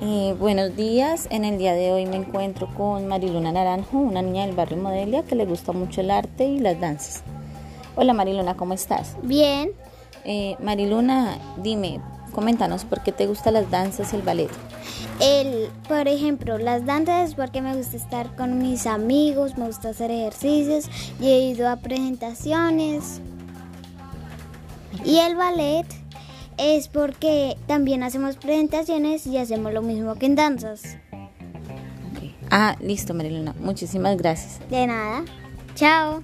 buenos días. En el día de hoy me encuentro con Mariluna Naranjo, una niña del barrio Modelia que le gusta mucho el arte y las danzas. Hola Mariluna, ¿cómo estás? Bien. Eh, Mariluna, dime, coméntanos por qué te gustan las danzas y el ballet. El, por ejemplo, las danzas es porque me gusta estar con mis amigos, me gusta hacer ejercicios y he ido a presentaciones. Y el ballet es porque también hacemos presentaciones y hacemos lo mismo que en danzas. Ah, listo Mariluna, muchísimas gracias. De nada. Chao.